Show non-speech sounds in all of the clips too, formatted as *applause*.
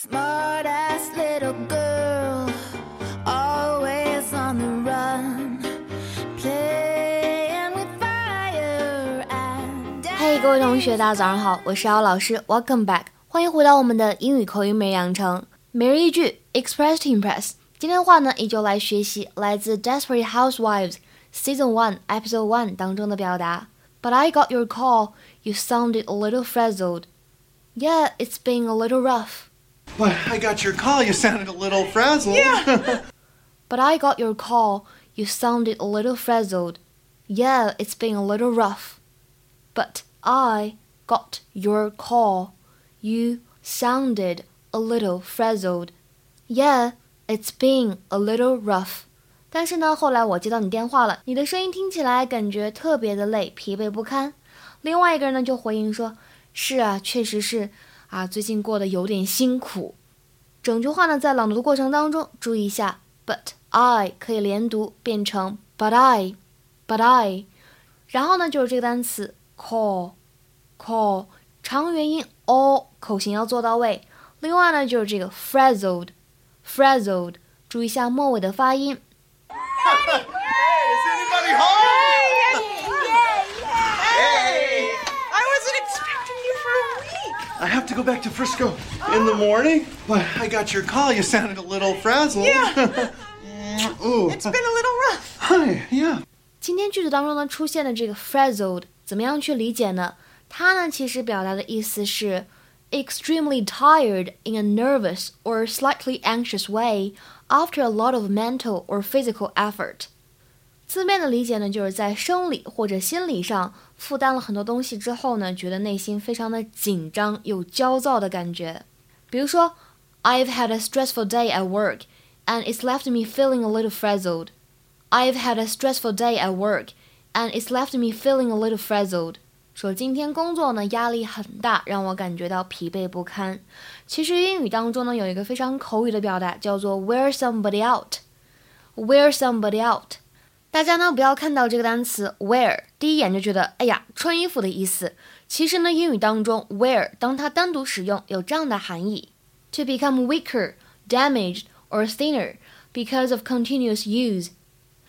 Smartass little girl, always on the run, playing with fire and 嘿、各位同学，大家早上好，我是姚老师，Welcome back，欢迎回到我们的英语口语每日养成每日一句 Express to Impress。今天的话呢，依旧来学习来自《Desperate Housewives》Season One Episode One 当中的表达。But I got your call. You sounded a little frazzled. Yeah, it's been a little rough. Why, I got your call. You sounded a little frazzled. Yeah. *laughs* But I got your call. You sounded a little frazzled. Yeah, it's been a little rough. But I got your call. You sounded a little frazzled. Yeah, it's been a little rough. 但是呢，后来我接到你电话了，你的声音听起来感觉特别的累，疲惫不堪。另外一个人呢就回应说：“是啊，确实是 啊，最近过得有点辛苦。”整句话呢，在朗读的过程当中，注意一下，but I 可以连读变成 but I，but I，然后呢就是这个单词 call，call 长元音 o 口型要做到位。另外呢就是这个 frazzled，frazzled，注意一下末尾的发音。*laughs* to go back to Frisco in the morning. Why, I got your call. You sounded a little frazzled. Yeah. *laughs* Ooh. It's been a little rough. Hi. Yeah. 今天句子当中呢出现的这个 frazzled 怎么样去理解呢？它呢其实表达的意思是 extremely tired in a nervous or slightly anxious way after a lot of mental or physical effort。 字面的理解呢，就是在生理或者心理上负担了很多东西之后呢，觉得内心非常的紧张又焦躁的感觉。比如说，I've had a stressful day at work and it's left me feeling a little frazzled。I've had a stressful day at work, and it's left me feeling a little frazzled. 说今天工作呢压力很大，让我感觉到疲惫不堪。其实英语当中呢有一个非常口语的表达叫做 wear somebody out。wear somebody out。大家呢不要看到这个单词 wear，第一眼就觉得哎呀穿衣服的意思。其实呢英语当中 wear 当它单独使用有这样的含义：to become weaker, damaged or thinner because of continuous use。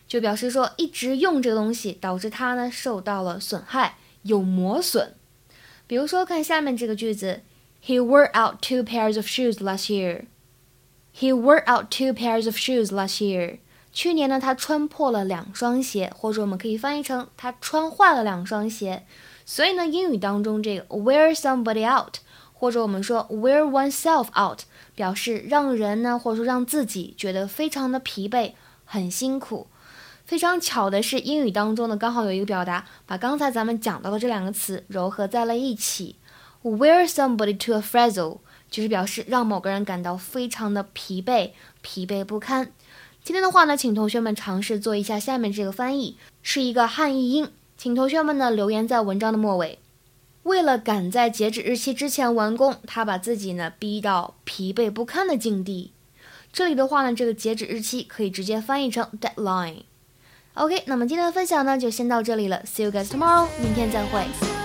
就表示说一直用这个东西，导致它呢受到了损害，有磨损。比如说，看下面这个句子：He wore out two pairs of shoes last year. He wore out two pairs of shoes last year. 去年呢，他穿破了两双鞋，或者我们可以翻译成他穿坏了两双鞋。所以呢，英语当中这个 wear somebody out，或者我们说 wear oneself out，表示让人呢，或者说让自己觉得非常的疲惫，很辛苦。非常巧的是，英语当中呢，刚好有一个表达，把刚才咱们讲到的这两个词糅合在了一起。Wear somebody to a frazzle，就是表示让某个人感到非常的疲惫、疲惫不堪。今天的话呢，请同学们尝试做一下下面这个翻译，是一个汉译英，请同学们呢留言在文章的末尾。为了赶在截止日期之前完工，他把自己呢逼到疲惫不堪的境地。这里的话呢，这个截止日期可以直接翻译成 deadline。OK，那么今天的分享呢就先到这里了，See you guys tomorrow，明天再会。